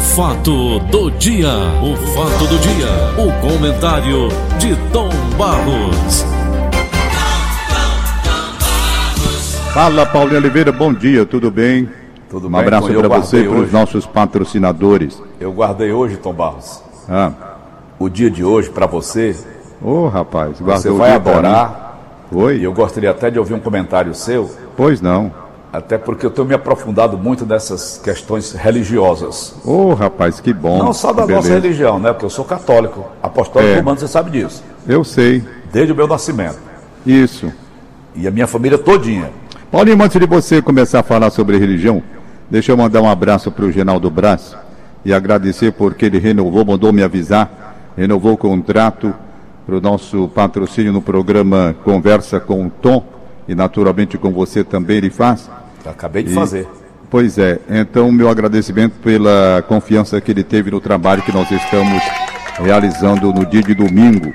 fato do dia, o fato do dia, o comentário de Tom Barros. Fala, Paulo Oliveira, bom dia, tudo bem? Tudo um bem, abraço para você e para os nossos patrocinadores. Eu guardei hoje, Tom Barros, Ah, o dia de hoje para você. ô rapaz, Você guardou o vai adorar. Oi? E eu gostaria até de ouvir um comentário seu, Pois não. Até porque eu tenho me aprofundado muito nessas questões religiosas. Ô rapaz, que bom. Não só da nossa religião, né? Porque eu sou católico, apostólico É. romano, você sabe disso. Eu sei, Desde o meu nascimento. isso. E a minha família todinha. Paulinho, antes de você começar a falar sobre religião, deixa eu mandar um abraço para o Genaldo Braz e agradecer porque ele renovou, mandou me avisar, renovou o contrato para o nosso patrocínio no programa Conversa com o Tom e naturalmente com você também ele faz. Acabei de E- fazer. Pois é, então meu agradecimento pela confiança que ele teve no trabalho que nós estamos realizando no dia de domingo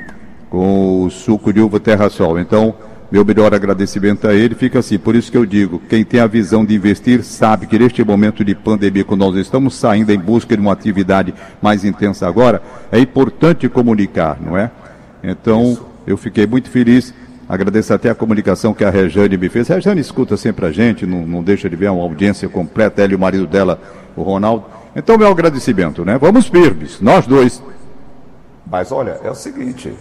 com o suco de uva Terra Sol. Então, meu melhor agradecimento a ele fica assim, por isso que eu digo, quem tem a visão de investir sabe que neste momento de pandemia, quando nós estamos saindo em busca de uma atividade mais intensa agora, é importante comunicar, não é? Então, eu fiquei muito feliz. Agradeço até a comunicação que a Rejane me fez. A Rejane escuta sempre a gente, não, não deixa de ver uma audiência completa, ela e o marido dela, o Ronaldo. Então, meu agradecimento, né? Vamos firmes, nós dois. Mas olha, é o seguinte.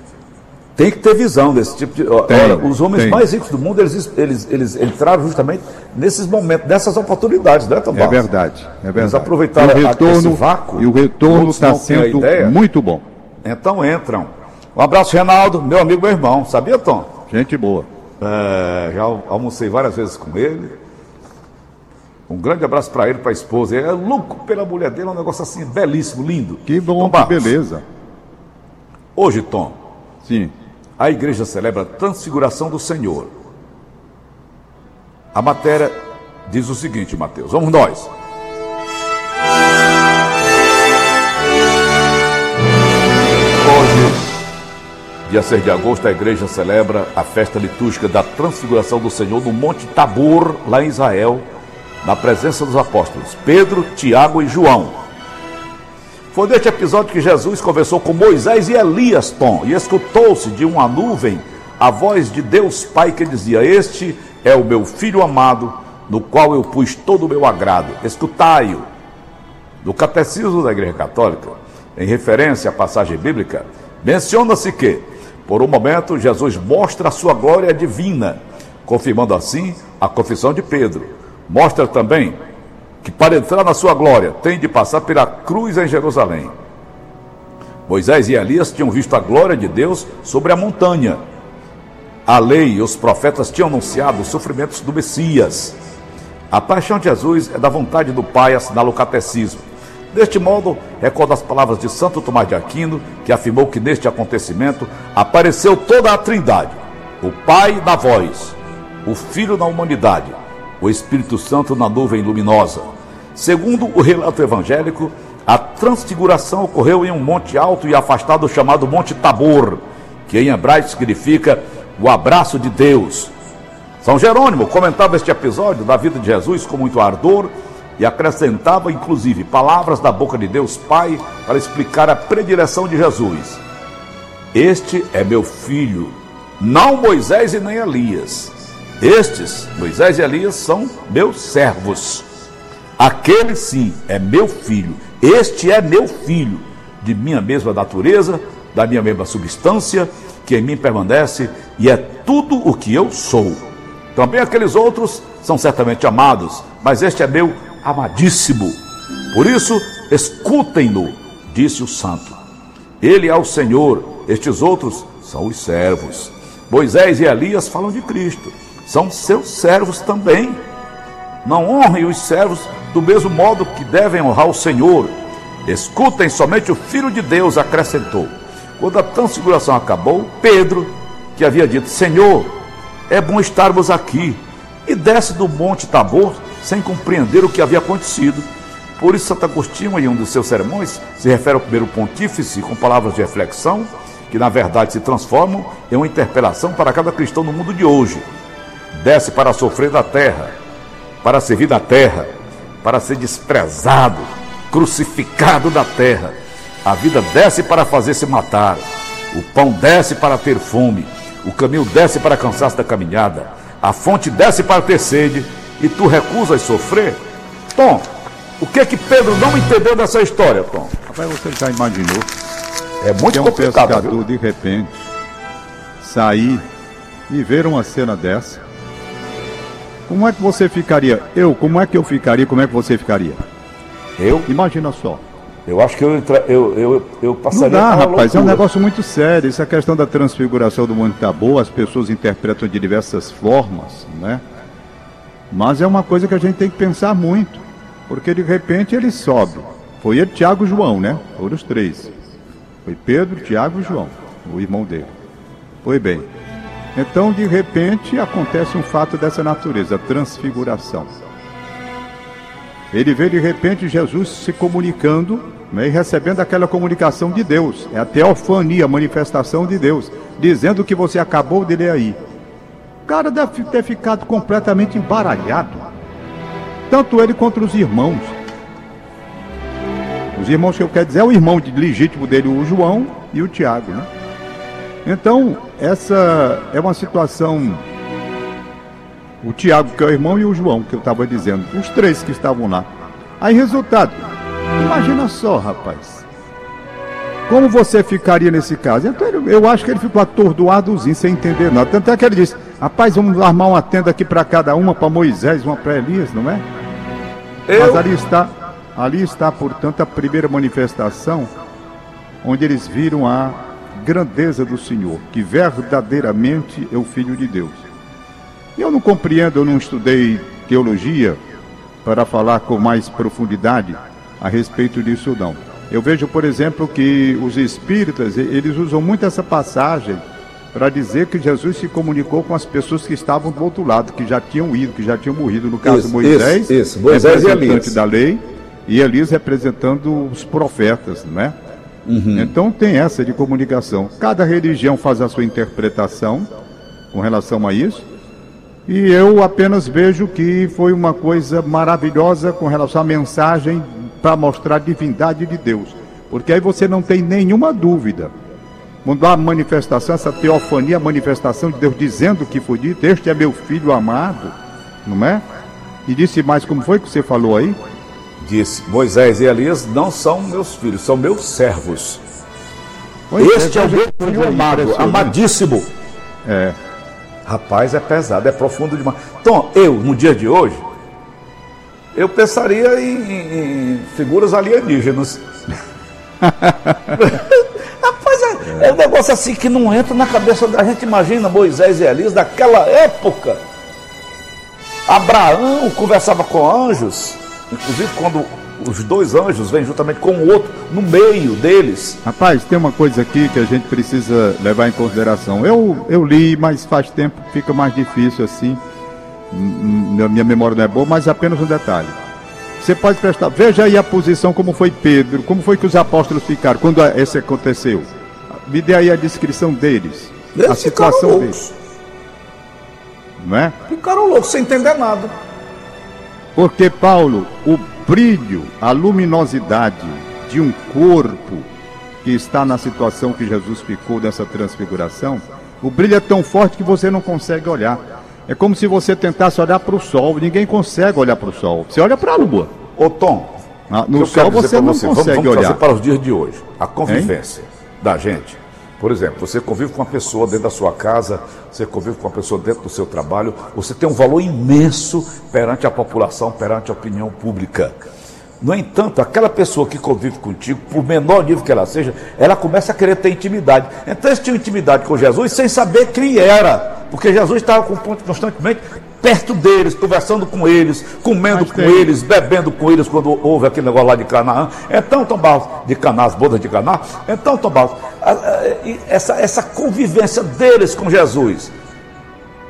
Tem que ter visão desse tipo de. Tem, olha, os homens tem. mais ricos do mundo, eles, eles, eles entraram justamente nesses momentos, nessas oportunidades, né, Tom É verdade, é verdade. Eles aproveitaram E o a- retorno, esse vácuo, e o retorno está a sendo muito bom. Então entram. Um abraço, Renaldo, meu amigo, meu irmão. Sabia, Tom? Gente boa. É, já al- almocei várias vezes com ele. Um grande abraço para ele, para a esposa. Ele é louco pela mulher dele, é um negócio assim belíssimo, lindo. Que bom, que beleza. Hoje, Tom, Sim. a igreja celebra a transfiguração do Senhor. A matéria diz o seguinte, Mateus. Vamos nós. Dia 6 de agosto, a igreja celebra a festa litúrgica da transfiguração do Senhor no Monte Tabor, lá em Israel, na presença dos apóstolos Pedro, Tiago e João. Foi neste episódio que Jesus conversou com Moisés e Elias, Tom, e escutou-se de uma nuvem a voz de Deus Pai que dizia: Este é o meu filho amado, no qual eu pus todo o meu agrado. Escutai-o. No Catecismo da Igreja Católica, em referência à passagem bíblica, menciona-se que, por um momento, Jesus mostra a sua glória divina, confirmando assim a confissão de Pedro. Mostra também que para entrar na sua glória tem de passar pela cruz em Jerusalém. Moisés e Elias tinham visto a glória de Deus sobre a montanha. A lei e os profetas tinham anunciado os sofrimentos do Messias. A paixão de Jesus é da vontade do Pai, assinala o catecismo. Deste modo, recorda as palavras de Santo Tomás de Aquino, que afirmou que neste acontecimento apareceu toda a Trindade: o Pai na voz, o Filho na humanidade, o Espírito Santo na nuvem luminosa. Segundo o relato evangélico, a transfiguração ocorreu em um monte alto e afastado chamado Monte Tabor, que em hebraico significa o abraço de Deus. São Jerônimo comentava este episódio da vida de Jesus com muito ardor e acrescentava inclusive palavras da boca de Deus Pai para explicar a predileção de Jesus. Este é meu filho, não Moisés e nem Elias. Estes, Moisés e Elias, são meus servos. Aquele sim é meu filho. Este é meu filho, de minha mesma natureza, da minha mesma substância, que em mim permanece e é tudo o que eu sou. Também aqueles outros são certamente amados, mas este é meu amadíssimo. Por isso, escutem-no, disse o santo. Ele é o Senhor, estes outros são os servos. Moisés e Elias falam de Cristo, são seus servos também. Não honrem os servos do mesmo modo que devem honrar o Senhor. Escutem somente o Filho de Deus, acrescentou. Quando a transfiguração acabou, Pedro, que havia dito: Senhor, é bom estarmos aqui, e desce do monte Tabor sem compreender o que havia acontecido. Por isso, Santo Agostinho, em um dos seus sermões, se refere ao primeiro pontífice com palavras de reflexão, que na verdade se transformam em uma interpelação para cada cristão no mundo de hoje. Desce para sofrer da terra, para servir da terra, para ser desprezado, crucificado da terra. A vida desce para fazer-se matar, o pão desce para ter fome, o caminho desce para cansar-se da caminhada, a fonte desce para ter sede, e tu recusas sofrer? Tom, o que é que Pedro não entendeu dessa história, Tom? Rapaz, você já imaginou? É muito um complicado. pescador, viu? de repente, sair e ver uma cena dessa. Como é que você ficaria? Eu, como é que eu ficaria? Como é que você ficaria? Eu, Imagina só. eu acho que eu, entra- eu, eu, eu Não passaria dá, pela rapaz, é um loucura. negócio muito sério. Essa questão da transfiguração do Monte Tabor, as pessoas interpretam de diversas formas, né? Mas é uma coisa que a gente tem que pensar muito, porque de repente ele sobe. Foi ele, Tiago e João, né? Foram os três. Foi Pedro, Tiago e João, o irmão dele. Foi bem. Então, de repente, acontece um fato dessa natureza, a transfiguração. Ele vê de repente Jesus se comunicando né, e recebendo aquela comunicação de Deus. É a teofania, a manifestação de Deus, dizendo o que você acabou de ler aí. O cara deve ter ficado completamente embaralhado. Tanto ele quanto os irmãos. Os irmãos que eu quero dizer é o irmão de- legítimo dele, o João e o Tiago. Né? Então, essa é uma situação o Tiago, que é o irmão, e o João, que eu estava dizendo. Os três que estavam lá. Aí, resultado. Imagina só, rapaz. Como você ficaria nesse caso? Então, eu acho que ele ficou atordoadozinho, sem entender nada. Tanto é que ele disse: Rapaz, vamos armar uma tenda aqui para cada uma, para Moisés, uma para Elias, não é? Mas Eu, ali está, ali está, portanto, a primeira manifestação onde eles viram a grandeza do Senhor, que verdadeiramente é o Filho de Deus. Eu não compreendo, eu não estudei teologia para falar com mais profundidade a respeito disso não. Eu vejo, por exemplo, que os espíritas, eles usam muito essa passagem para dizer que Jesus se comunicou com as pessoas que estavam do outro lado, que já tinham ido, que já tinham morrido. No caso, Isso, Moisés, isso, isso, Moisés representante da lei, e Elias representando os profetas, não é? Então tem essa de comunicação. Cada religião faz a sua interpretação com relação a isso. E eu apenas vejo que foi uma coisa maravilhosa com relação à mensagem para mostrar a divindade de Deus. Porque aí você não tem nenhuma dúvida. Quando há manifestação, essa teofania, a manifestação de Deus dizendo o que foi dito, este é meu filho amado, não é? E disse mais como foi que você falou aí? disse, Moisés e Elias não são meus filhos, são meus servos. Pois este é o veja meu filho amado, amadíssimo. É. Rapaz, é pesado, é profundo demais. Então, eu, no dia de hoje, eu pensaria em, em- em figuras alienígenas. Rapaz, é, é um negócio assim que não entra na cabeça da gente. Imagina Moisés e Elias daquela época. Abraão conversava com anjos, inclusive quando os dois anjos vêm juntamente com o outro no meio deles. Rapaz, tem uma coisa aqui que a gente precisa levar em consideração. Eu, eu li, mas faz tempo que fica mais difícil assim. Minha memória não é boa, mas apenas um detalhe. Você pode prestar. Veja aí a posição, como foi Pedro, como foi que os apóstolos ficaram quando a- esse aconteceu. Me dê aí a descrição deles. a Eles ficaram situação deles. Não é? Ficaram loucos sem entender nada. Porque, Paulo, o brilho, a luminosidade de um corpo que está na situação que Jesus ficou dessa transfiguração, o brilho é tão forte que você não consegue olhar. É como se você tentasse olhar para o sol, ninguém consegue olhar para o sol. Você olha para a lua. Ô Tom, Ah, No sol você não você, consegue vamos, vamos olhar. para os dias de hoje. A convivência da gente. Por exemplo, você convive com uma pessoa dentro da sua casa, você convive com uma pessoa dentro do seu trabalho, você tem um valor imenso perante a população, perante a opinião pública. No entanto, aquela pessoa que convive contigo, por menor nível que ela seja, ela começa a querer ter intimidade. Então eles tinham intimidade com Jesus sem saber quem era, porque Jesus estava constantemente perto deles, conversando com eles, comendo Mas com tem- eles, bebendo com eles quando houve aquele negócio lá de Canaã. Então, Tom Barros, de Caná, as bodas de Caná. Então, Tom Barros, a- a- e essa, essa convivência deles com Jesus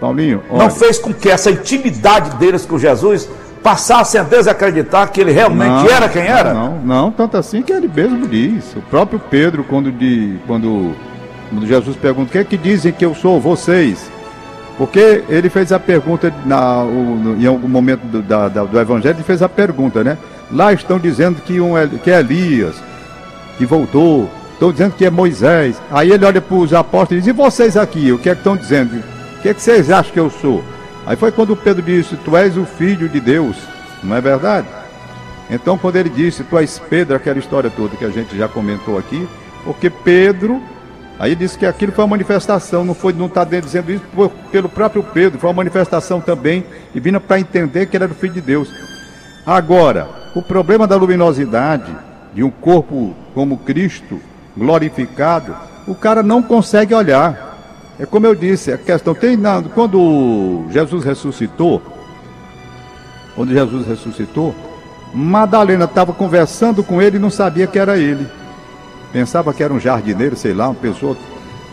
Paulinho, não olha, fez com que essa intimidade deles com Jesus passassem a desacreditar que ele realmente Não, era quem era? Não, não, tanto assim que ele mesmo diz. O próprio Pedro, quando, de, quando, quando Jesus pergunta, o que é que dizem que eu sou, vocês? Porque ele fez a pergunta, na, o- em algum momento do, da- da- do Evangelho, ele fez a pergunta, né? Lá estão dizendo que, um, que é Elias, que voltou. Estão dizendo que é Moisés. Aí ele olha para os apóstolos e diz: E vocês aqui, o que é que estão dizendo? O que é que vocês acham que eu sou? Aí foi quando Pedro disse: Tu és o filho de Deus. Não é verdade? Então, quando ele disse: Tu és Pedro, aquela história toda que a gente já comentou aqui, porque Pedro Aí disse que aquilo foi uma manifestação, não foi, não está dizendo isso pelo próprio Pedro, foi uma manifestação também, e vindo para entender que ele era o filho de Deus. Agora, o problema da luminosidade de um corpo como Cristo, glorificado, o cara não consegue olhar. É como eu disse, a questão tem quando Jesus ressuscitou, quando Jesus ressuscitou, Madalena estava conversando com ele e não sabia que era ele. Pensava que era um jardineiro, sei lá, uma pessoa.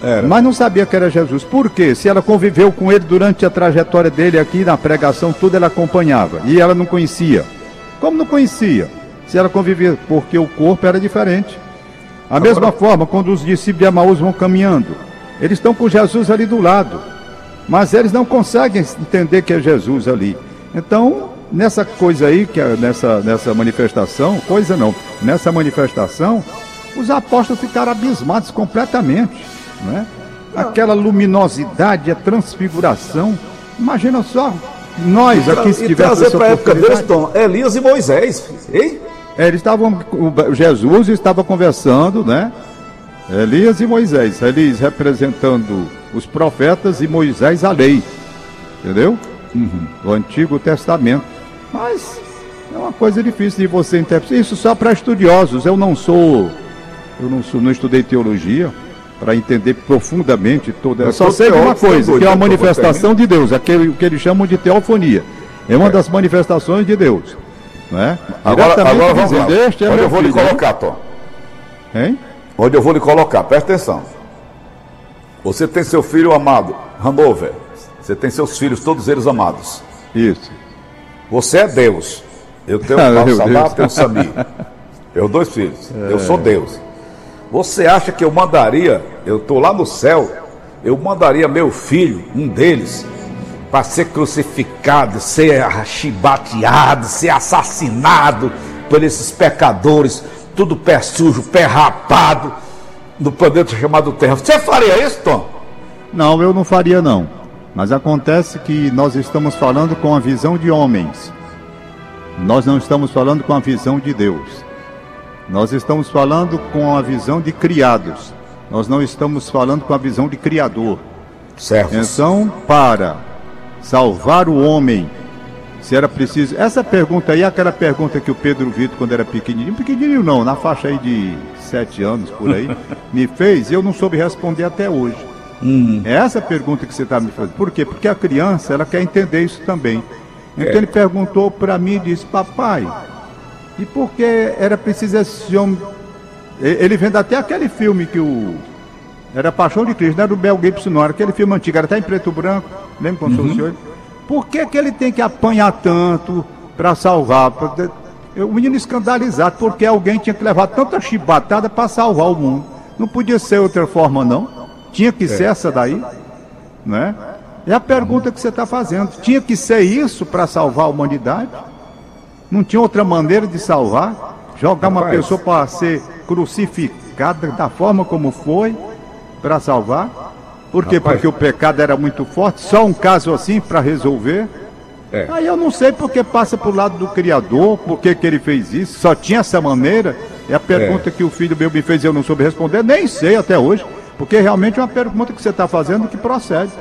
Era. Mas não sabia que era Jesus. Por quê? Se ela conviveu com ele durante a trajetória dele aqui na pregação, tudo ela acompanhava. E ela não conhecia. Como não conhecia? Se ela convivia, porque o corpo era diferente. A Agora... mesma forma, quando os discípulos de Amaús vão caminhando, eles estão com Jesus ali do lado. Mas eles não conseguem entender que é Jesus ali. Então, nessa coisa aí, que é nessa, nessa manifestação, coisa não, nessa manifestação, os apóstolos ficaram abismados completamente. Né? Aquela luminosidade, a transfiguração. Imagina só, nós aqui se para a época deles, Tom, Elias e Moisés. Hein? É, eles estavam, Jesus estava conversando, né? Elias e Moisés. Elias representando os profetas e Moisés a lei. Entendeu? Uhum. O Antigo Testamento. Mas é uma coisa difícil de você interpretar. Isso só para estudiosos. Eu não sou eu não, sou, não estudei teologia para entender profundamente toda. Eu só sei uma coisa, que é a manifestação de Deus, aquele que eles chamam de teofonia. É uma é. das manifestações de Deus. Né? Agora, agora vamos lá. Este é Onde eu vou filho, lhe colocar, Tom? Hein? Onde eu vou lhe colocar, presta atenção. Você tem seu filho amado, Hanover. Você tem seus filhos, todos eles amados. Isso. Você é Deus. Eu tenho ah, um Salah, tenho um Sami. Eu dois filhos. É. Eu sou Deus. Você acha que eu mandaria, eu estou lá no céu, eu mandaria meu filho, um deles, para ser crucificado, ser chibateado, ser assassinado por esses pecadores, tudo pé sujo, pé rapado, no planeta chamado Terra. Você faria isso, Tom? Não, eu não faria não. Mas acontece que nós estamos falando com a visão de homens. Nós não estamos falando com a visão de Deus. Nós estamos falando com a visão de criados. Nós não estamos falando com a visão de criador. Certo. Então, para salvar o homem, se era preciso. Essa pergunta aí aquela pergunta que o Pedro Vitor, quando era pequenininho, pequenininho não, na faixa aí de sete anos por aí, me fez e eu não soube responder até hoje. Uhum. É essa pergunta que você está me fazendo. Por quê? Porque a criança ela quer entender isso também. Então é. ele perguntou para mim e disse: Papai, e porque era preciso esse homem. Ele vendo até aquele filme que o. Era Paixão de Cristo, não era do Bel Gibson, não, era aquele filme antigo, era até em preto e branco, lembra quando uhum. o senhor? Por que, que ele tem que apanhar tanto para salvar? O menino escandalizado, porque alguém tinha que levar tanta chibatada para salvar o mundo. Não podia ser outra forma, não. Tinha que é. ser essa daí, né? É a pergunta que você está fazendo. Tinha que ser isso para salvar a humanidade? Não tinha outra maneira de salvar? Jogar uma pessoa para ser crucificada da forma como foi para salvar? Por quê? Rapaz. Porque o pecado era muito forte, só um caso assim para resolver? É. Aí eu não sei porque passa para o lado do Criador, por que, ele fez isso, só tinha essa maneira. É a pergunta é. que o filho meu me fez e eu não soube responder, nem sei até hoje, porque realmente é uma pergunta que você está fazendo que procede.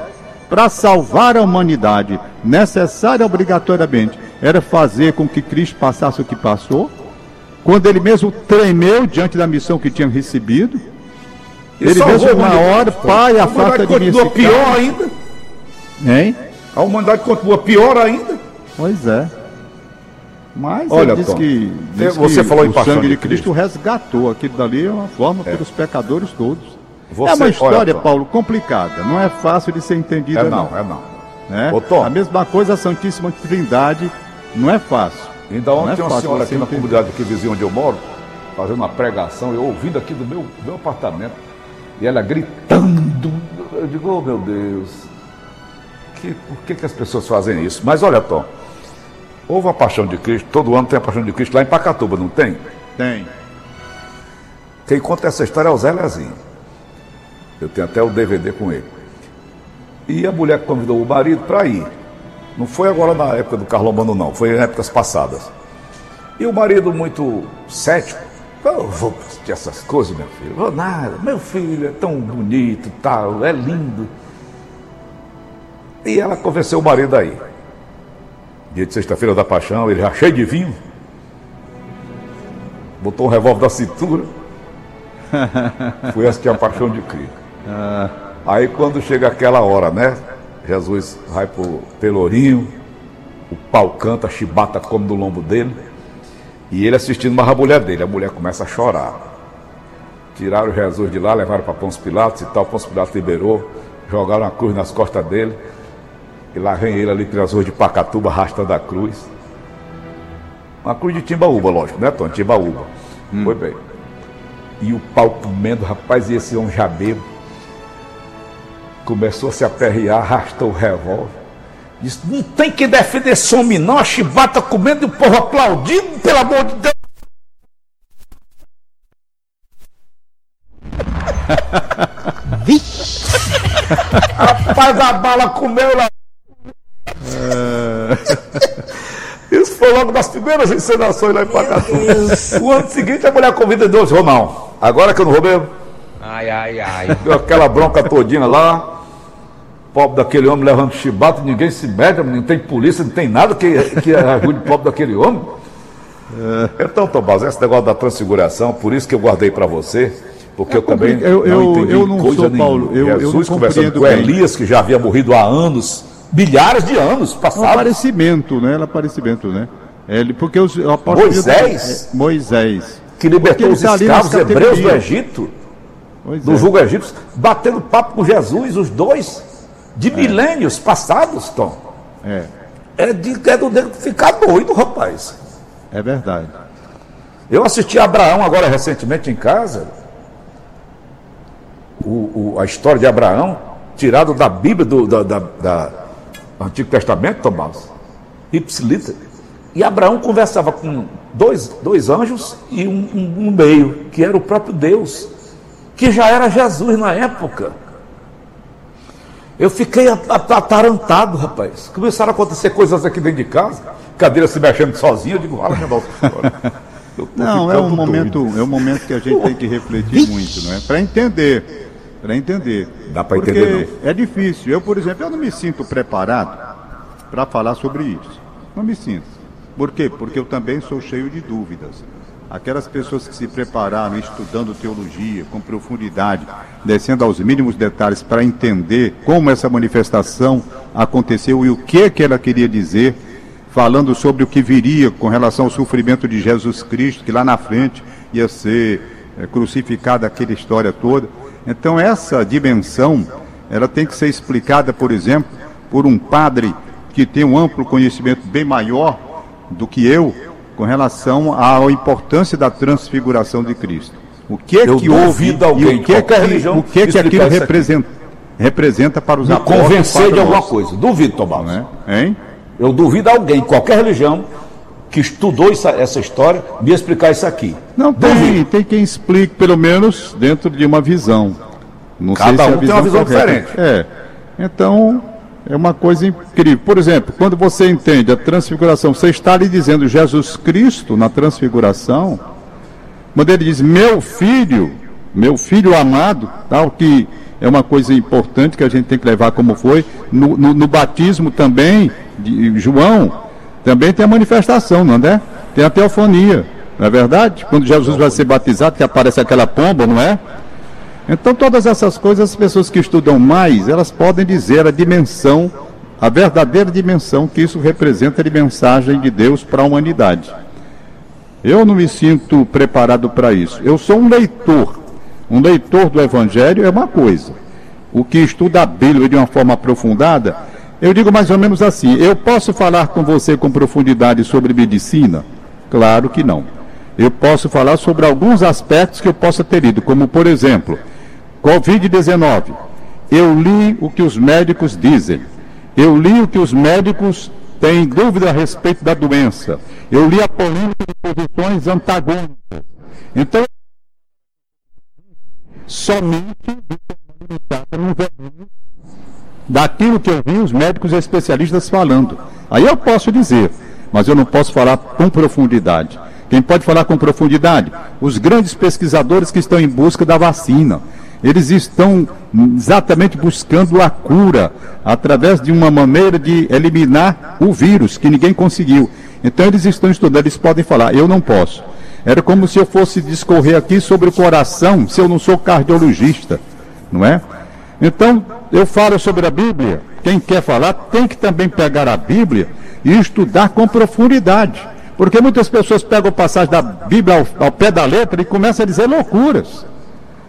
Para salvar a humanidade, necessária obrigatoriamente era fazer com que Cristo passasse o que passou, quando ele mesmo tremeu diante da missão que tinha recebido. Ele mesmo uma hora, pai, a falta de continua pior ainda. Hein? A humanidade continua pior ainda. Pois é. Mas Olha, diz que, diz você que falou o sangue de Cristo, Cristo resgatou. Aquilo dali é uma forma é. pelos pecadores todos. Você, é uma história, olha, Paulo, complicada. Não é fácil de ser entendida. É não, não. é não. Né? A mesma coisa a Santíssima Trindade não é fácil. Ainda ontem é tem uma senhora aqui na comunidade aqui vizinha onde eu moro, fazendo uma pregação, eu ouvindo aqui do meu, meu apartamento, e ela gritando. Eu digo, oh meu Deus, que, por que, que as pessoas fazem isso? Mas olha, Tom, Houve a Paixão de Cristo, todo ano tem a Paixão de Cristo lá em Pacatuba, não tem? Tem. Quem conta essa história é o Zé Lezinho. Eu tenho até o DVD com ele. E a mulher convidou o marido para ir. Não foi agora na época do Carlomano, não, foi em épocas passadas. E o marido, muito cético, eu vou assistir essas coisas, meu filho. Vou nada, meu filho é tão bonito, tal, é lindo. E ela convenceu o marido aí. Dia de sexta-feira da paixão, ele já cheio de vinho. Botou um revólver da cintura. Fui assistir a paixão de Cristo. Aí quando chega aquela hora, né? Jesus vai pro pelourinho, o pau canta, a chibata come do lombo dele. E ele assistindo mais a mulher dele. A mulher começa a chorar. Tiraram Jesus de lá, levaram para Pôncio Pilatos e tal. Pôncio Pilatos liberou, jogaram a cruz nas costas dele. E lá vem ele ali pelas ruas de Pacatuba, arrastando a cruz. Uma cruz de Timbaúba, lógico, né, Tony? Timbaúba. Hum. Foi bem. E o pau comendo, rapaz, e esse homem já bebo. Começou a se aperrear, arrastou o revólver. Não tem que defender esse homem não, a chibata comendo e o povo aplaudindo, pelo amor de Deus. Vixe! Rapaz, a bala comeu lá. Isso foi logo das primeiras encenações lá em Pacatu. O ano seguinte a mulher convida Deus, oh, não, agora que eu não vou mesmo. Ai, ai, ai. Deu aquela bronca todinha lá. Pobre daquele homem levando chibata, ninguém se mete, não tem polícia, não tem nada que, que ajude o pobre daquele homem. É. Então, Tomás, esse negócio da transfiguração, por isso que eu guardei para você, porque é, eu também eu, eu, não entendi eu não coisa sou, nenhuma. Paulo, eu, Jesus eu conversando com bem. Elias, que já havia morrido há anos, milhares de anos passados. É um aparecimento, né? É um aparecimento, né? Ele, porque os Moisés, é, Moisés, que libertou os tá escravos hebreus do Egito, pois do é. julgo egípcio, batendo papo com Jesus, os dois, de é. milênios passados, Tom. É. É, de, é do nego ficar doido, rapaz. É verdade. Eu assisti a Abraão agora recentemente em casa. O, o, a história de Abraão, tirado da Bíblia do da, da, da Antigo Testamento, Tomás. Ipsilita. E Abraão conversava com dois, dois anjos e um, um, um meio, que era o próprio Deus, que já era Jesus na época. Eu fiquei atarantado, rapaz. Começaram a acontecer coisas aqui dentro de casa, cadeira se mexendo sozinha, eu digo, fala, nossa Não, é um momento, é um momento que a gente tem que refletir muito, não é? Para entender, para entender. Dá para entender não. É difícil. Eu, por exemplo, eu não me sinto preparado para falar sobre isso. Não me sinto. Por quê? Porque eu também sou cheio de dúvidas aquelas pessoas que se prepararam estudando teologia com profundidade, descendo aos mínimos detalhes para entender como essa manifestação aconteceu e o que que ela queria dizer, falando sobre o que viria com relação ao sofrimento de Jesus Cristo, que lá na frente ia ser é, crucificado aquela história toda. Então essa dimensão, ela tem que ser explicada, por exemplo, por um padre que tem um amplo conhecimento bem maior do que eu, com relação à importância da transfiguração de Cristo. O que é Eu que houve alguém, e o que é que, o que, é que aquilo representa, representa para os Me convencer de alguma coisa. Duvido, Tomás. Né? Hein? Eu duvido alguém, qualquer religião, que estudou essa, essa história, me explicar isso aqui. Não, tem, tem quem explique, pelo menos, dentro de uma visão. Não Cada sei se um tem uma visão correta. diferente. É. Então, é uma coisa incrível. Por exemplo, quando você entende a transfiguração, você está ali dizendo Jesus Cristo na transfiguração, quando ele diz meu filho, meu filho amado, tal que é uma coisa importante que a gente tem que levar como foi. No, no, no batismo também, de João, também tem a manifestação, não é? Tem a teofonia, não é verdade? Quando Jesus vai ser batizado, que aparece aquela pomba, não é? Então, todas essas coisas, as pessoas que estudam mais, elas podem dizer a dimensão, a verdadeira dimensão que isso representa de mensagem de Deus para a humanidade. Eu não me sinto preparado para isso. Eu sou um leitor. Um leitor do Evangelho é uma coisa. O que estuda a Bíblia de uma forma aprofundada, eu digo mais ou menos assim: eu posso falar com você com profundidade sobre medicina? Claro que não. Eu posso falar sobre alguns aspectos que eu possa ter lido, como por exemplo, Covid-19. Eu li o que os médicos dizem. Eu li o que os médicos tem dúvida a respeito da doença. Eu li a polêmica de posições antagônicas. Então, somente daquilo que eu vi os médicos especialistas falando. Aí eu posso dizer, mas eu não posso falar com profundidade. Quem pode falar com profundidade? Os grandes pesquisadores que estão em busca da vacina. Eles estão exatamente buscando a cura através de uma maneira de eliminar o vírus que ninguém conseguiu. Então eles estão estudando, eles podem falar, eu não posso. Era como se eu fosse discorrer aqui sobre o coração, se eu não sou cardiologista, não é? Então, eu falo sobre a Bíblia. Quem quer falar tem que também pegar a Bíblia e estudar com profundidade. Porque muitas pessoas pegam passagem da Bíblia ao, ao pé da letra e começam a dizer loucuras.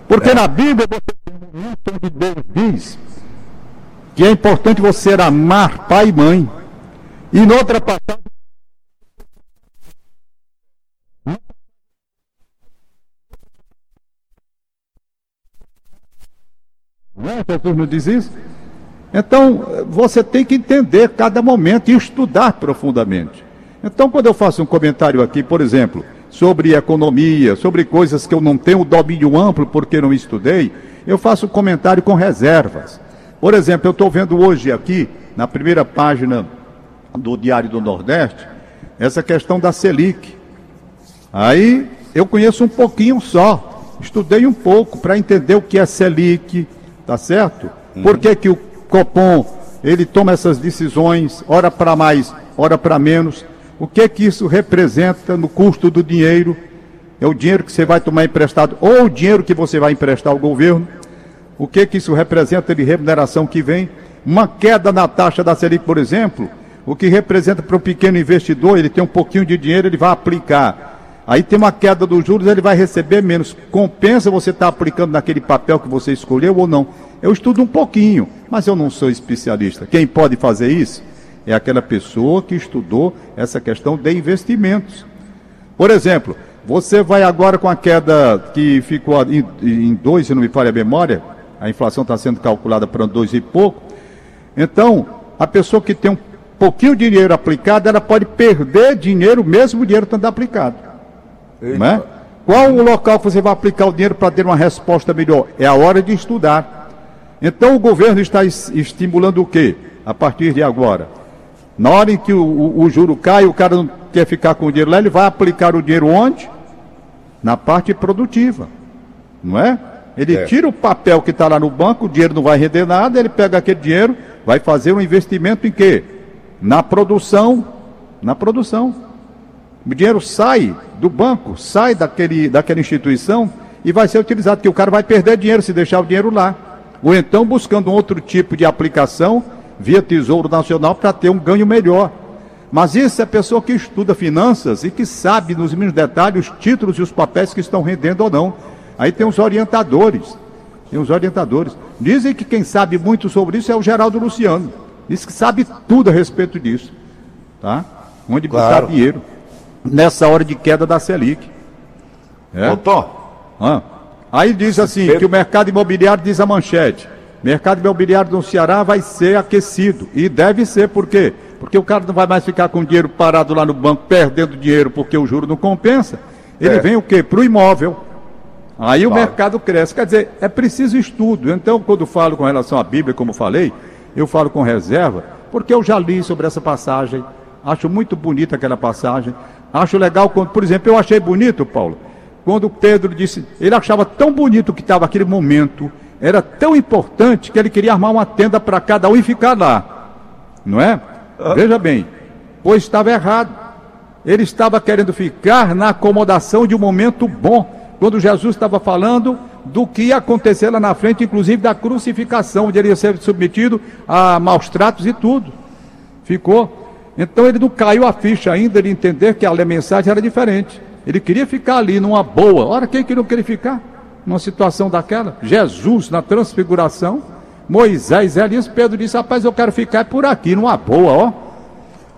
Porque é. na Bíblia você tem um momento onde Deus diz que é importante você amar pai e mãe. E noutra passagem Não é? Jesus não diz isso? Então, você tem que entender cada momento e estudar profundamente. Então, quando eu faço um comentário aqui, por exemplo, sobre economia, sobre coisas que eu não tenho domínio amplo porque não estudei, eu faço comentário com reservas. Por exemplo, eu estou vendo hoje aqui, na primeira página do Diário do Nordeste, essa questão da Selic. Aí eu conheço um pouquinho só, estudei um pouco para entender o que é Selic, tá certo? Uhum. Por que, que o Copom ele toma essas decisões, hora para mais, hora para menos? O que que isso representa no custo do dinheiro? É o dinheiro que você vai tomar emprestado ou o dinheiro que você vai emprestar ao governo? O que que isso representa de remuneração que vem? Uma queda na taxa da Selic, por exemplo, o que representa para o pequeno investidor, ele tem um pouquinho de dinheiro, ele vai aplicar. Aí tem uma queda dos juros, ele vai receber menos. Compensa você estar tá aplicando naquele papel que você escolheu ou não? Eu estudo um pouquinho, mas eu não sou especialista. Quem pode fazer isso é aquela pessoa que estudou essa questão de investimentos. Por exemplo, você vai agora com a queda que ficou em 2, se não me falha a memória, a inflação está sendo calculada para dois e pouco. Então, a pessoa que tem um pouquinho de dinheiro aplicado, ela pode perder dinheiro, mesmo o dinheiro estando aplicado. Né? Qual o local que você vai aplicar o dinheiro para ter uma resposta melhor? É a hora de estudar. Então o governo está estimulando o quê? A partir de agora. Na hora em que o, o, o juro cai, o cara não quer ficar com o dinheiro lá, ele vai aplicar o dinheiro onde? Na parte produtiva. Não é? Ele é. tira o papel que está lá no banco, o dinheiro não vai render nada, ele pega aquele dinheiro, vai fazer um investimento em quê? Na produção. Na produção. O dinheiro sai do banco, sai daquele, daquela instituição e vai ser utilizado, porque o cara vai perder dinheiro se deixar o dinheiro lá. Ou então buscando um outro tipo de aplicação via Tesouro Nacional para ter um ganho melhor. Mas isso é pessoa que estuda finanças e que sabe nos mínimos detalhes os títulos e os papéis que estão rendendo ou não. Aí tem os orientadores. Tem os orientadores. Dizem que quem sabe muito sobre isso é o Geraldo Luciano. Diz que sabe tudo a respeito disso. Tá? Onde claro. buscar dinheiro nessa hora de queda da Selic. É? Doutor. Ah. Aí diz assim, Pedro... que o mercado imobiliário diz a manchete. Mercado imobiliário no Ceará vai ser aquecido. E deve ser, por quê? Porque o cara não vai mais ficar com dinheiro parado lá no banco, perdendo dinheiro porque o juro não compensa. Ele é. vem o quê? Para o imóvel. Aí claro. o mercado cresce. Quer dizer, é preciso estudo. Então, quando falo com relação à Bíblia, como falei, eu falo com reserva, porque eu já li sobre essa passagem. Acho muito bonita aquela passagem. Acho legal quando, por exemplo, eu achei bonito, Paulo, quando Pedro disse, ele achava tão bonito que estava aquele momento, era tão importante que ele queria armar uma tenda para cada um e ficar lá. Não é? Ah. Veja bem, pois estava errado. Ele estava querendo ficar na acomodação de um momento bom, quando Jesus estava falando do que ia acontecer lá na frente, inclusive da crucificação, onde ele ia ser submetido a maus tratos e tudo. Ficou. Então ele não caiu a ficha ainda de entender que a mensagem era diferente. Ele queria ficar ali numa boa. Ora, quem que não queria ficar numa situação daquela? Jesus na transfiguração, Moisés, Elias, Pedro disse: Rapaz, eu quero ficar por aqui, numa boa, ó.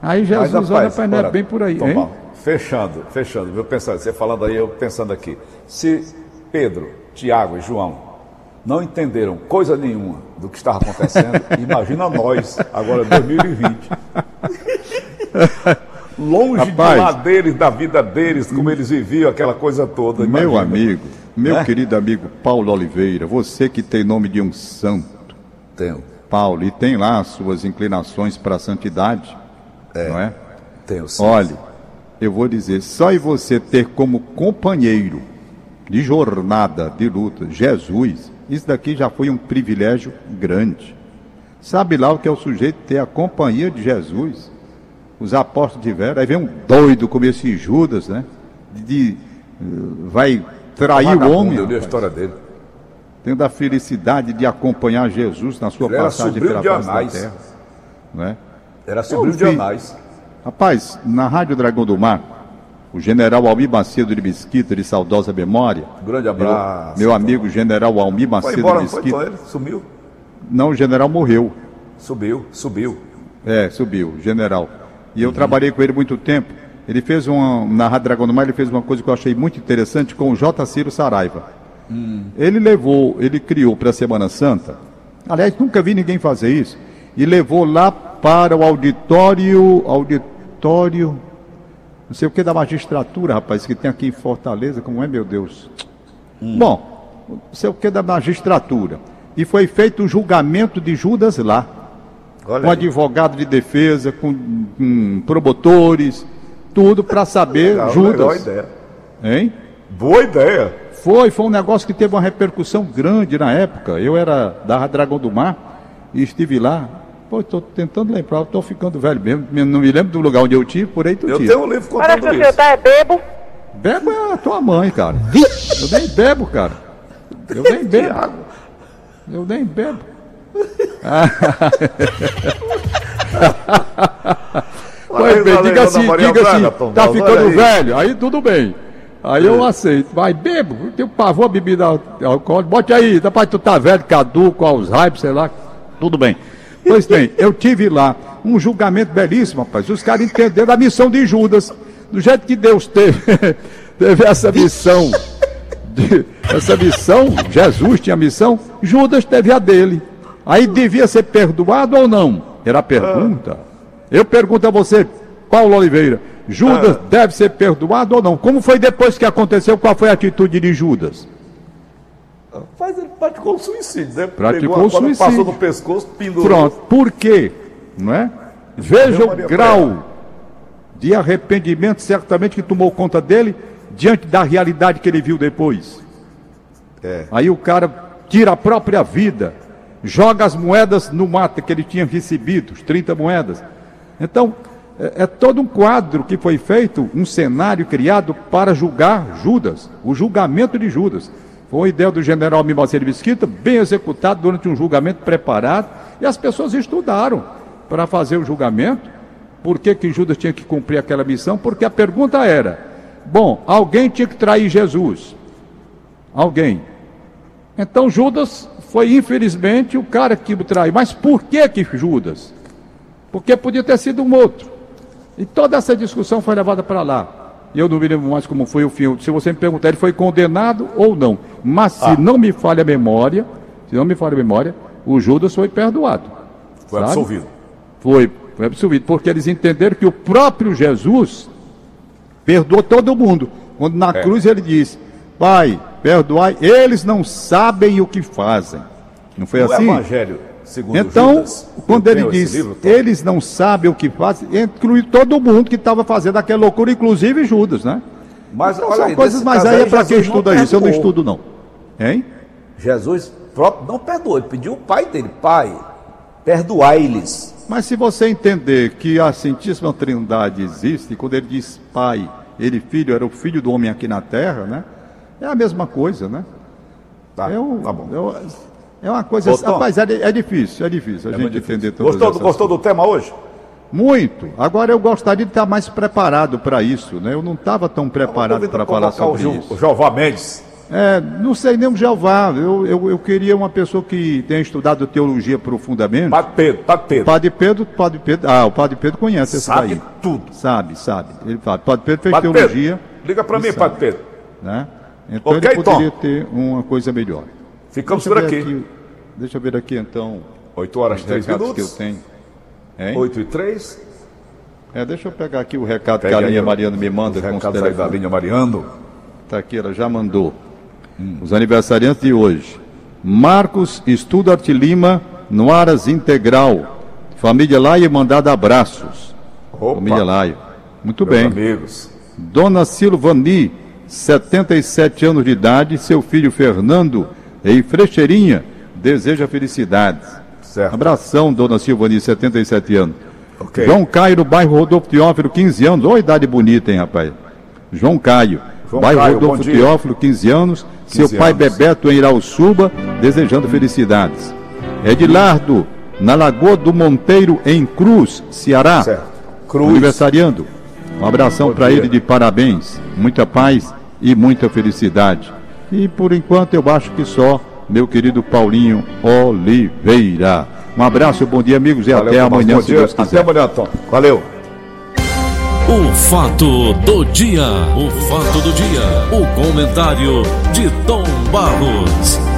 Aí Jesus Mas, rapaz, olha para bem por aí. Hein? Fechando, fechando, viu? Pensando, você falando aí, eu pensando aqui. Se Pedro, Tiago e João não entenderam coisa nenhuma do que estava acontecendo, imagina nós, agora 2020. Longe Rapaz, de lá deles, da vida deles, como eles viviam, aquela coisa toda. Meu imagina. amigo, meu é? querido amigo Paulo Oliveira, você que tem nome de um santo. Tenho. Paulo, e tem lá as suas inclinações para a santidade, é. não é? Tenho sim. Olhe, eu vou dizer, só em você ter como companheiro de jornada, de luta, Jesus, isso daqui já foi um privilégio grande. Sabe lá o que é o sujeito ter a companhia de Jesus? Os apóstolos tiveram, aí vem um doido como esse Judas, né? De, vai trair o homem. Eu li a história dele. Tenho da felicidade de acompanhar Jesus na sua passagem pela face da terra. Não é? Era sobrinho de Anás. Rapaz, na Rádio Dragão do Mar, o general Almir Macedo de Mesquita, de saudosa memória. Grande abraço. Meu, meu amigo general Almir Macedo embora, de Mesquita. Foi ele? Sumiu? Não, o general morreu. Subiu, subiu. É, subiu, general. E eu uhum. trabalhei com ele muito tempo. Ele fez uma, na Rádio Dragão do Mar, ele fez uma coisa que eu achei muito interessante com o J. Ciro Saraiva. Hum. Ele levou, ele criou para a Semana Santa, aliás, nunca vi ninguém fazer isso, e levou lá para o auditório, auditório, não sei o que da magistratura, rapaz, que tem aqui em Fortaleza, como é, meu Deus? Hum. Bom, não sei o que da magistratura. E foi feito o julgamento de Judas lá. Olha com aí. advogado de defesa, com, com promotores, tudo para saber legal, Judas. Boa ideia. Hein? Boa ideia. Foi, foi um negócio que teve uma repercussão grande na época. Eu era da Dragão do Mar e estive lá. Pô, estou tentando lembrar, estou ficando velho mesmo. Não me lembro do lugar onde eu tive, por aí tu Eu tenho um livro contando Parece que o senhor é bebo. Bebo é a tua mãe, cara. Eu nem bebo, cara. Eu nem bebo. Eu nem bebo. Pois bem, diga assim, diga assim, tá ficando velho, aí tudo bem. Aí eu aceito. Vai, bebo, tenho pavor a bebida alcoólica. Bote aí, rapaz, tu tá velho, caduco, Alzheimer, sei lá. Tudo bem. Pois bem, eu tive lá um julgamento belíssimo, rapaz. Os caras entenderam a missão de Judas. Do jeito que Deus teve, teve essa missão. De, essa missão, Jesus tinha a missão, Judas teve a dele. Aí devia ser perdoado ou não? Era a pergunta. Eu pergunto a você, Paulo Oliveira, Judas ah. deve ser perdoado ou não? Como foi depois que aconteceu? Qual foi a atitude de Judas? Faz ele praticou o suicídio, né? Praticou Pegou, o suicídio. Passou no pescoço, pendurou. Pronto. Por quê? Não é? Veja o grau de arrependimento, certamente que tomou conta dele, diante da realidade que ele viu depois. É. Aí o cara tira a própria vida, joga as moedas no mato que ele tinha recebido, os 30 moedas. Então, é, é, todo um quadro que foi feito, um cenário criado para julgar Judas, o julgamento de Judas. Foi uma ideia do general Mimaceiro Mesquita, bem executado durante um julgamento preparado, e as pessoas estudaram para fazer o julgamento. Por que, que Judas tinha que cumprir aquela missão? Porque a pergunta era: bom, alguém tinha que trair Jesus. Alguém. Então Judas foi, infelizmente, o cara que o traiu. Mas por que que Judas? Porque podia ter sido um outro. E toda essa discussão foi levada para lá. E eu não me lembro mais como foi o fim. Se você me perguntar, ele foi condenado ou não. Mas se ah. não me falha a memória, se não me falha a memória, o Judas foi perdoado. Foi sabe? absolvido. Foi, foi absolvido, porque eles entenderam que o próprio Jesus perdoou todo mundo. Quando na é. cruz ele disse: Pai, perdoai, eles não sabem o que fazem. Não foi o assim? Evangelho Segundo então, Judas, quando ele diz, livro, eles não sabem o que fazem, inclui todo mundo que estava fazendo aquela loucura, inclusive Judas, né? Mas então, são aí, coisas, mas aí é para quem estuda isso, eu não estudo não. Hein? Jesus próprio não perdoou, ele pediu o pai dele, pai, perdoai-lhes. Mas se você entender que a Santíssima Trindade existe, quando ele diz pai, ele filho, era o filho do homem aqui na terra, né? É a mesma coisa, né? Tá, eu, tá bom. Eu, é uma coisa. Assim, rapaz, é, é, difícil, é difícil a é gente entender tudo. Gostou, gostou do tema hoje? Muito. Agora eu gostaria de estar mais preparado para isso, né? Eu não estava tão preparado para falar sobre o isso. O Jeová Mendes. É, não sei nem o Jeová. Eu, eu, eu, queria uma pessoa que tenha estudado teologia profundamente. Padre Pedro, Padre Pedro. Padre Pedro, Padre Pedro. Ah, o Padre Pedro conhece esse sabe daí. tudo. Sabe, sabe. Ele fala. Padre Pedro fez Padre teologia. Pedro, liga para mim, sabe, Padre Pedro. Né? Então okay, ele poderia Tom. ter uma coisa melhor. Ficamos por aqui. aqui. Deixa eu ver aqui então. 8 horas 3 minutos. que eu tenho. Hein? 8 e 3. É, deixa eu pegar aqui o recado Pega que a linha Mariano me manda. Os recados aí da linha Mariano. Está aqui, ela já mandou. Hum. Os aniversariantes de hoje. Marcos Studart Lima, no Aras Integral. Família Laia mandada abraços. Opa. Família Laia. Muito Meus bem. amigos. Dona Silvani, 77 anos de idade, seu filho Fernando, em Frecheirinha, deseja felicidades. Certo. Abração, Dona Silvani, 77 anos. Okay. João Caio, no bairro Rodolfo Teófilo, 15 anos. Olha a idade bonita, hein, rapaz? João Caio. João bairro Caio, Rodolfo Teófilo, 15 anos. 15 seu pai anos. Bebeto em Irauçuba, desejando felicidades. Edilardo, na Lagoa do Monteiro, em Cruz, Ceará. Certo. Cruz. Aniversariando. Um abração para ele de parabéns, muita paz e muita felicidade. E por enquanto eu acho que só meu querido Paulinho Oliveira. Um abraço, bom dia, amigos, e Valeu, até amanhã, se Deus quiser. Até amanhã, Tom. Valeu. O fato do dia. O fato do dia. O comentário de Tom Barros.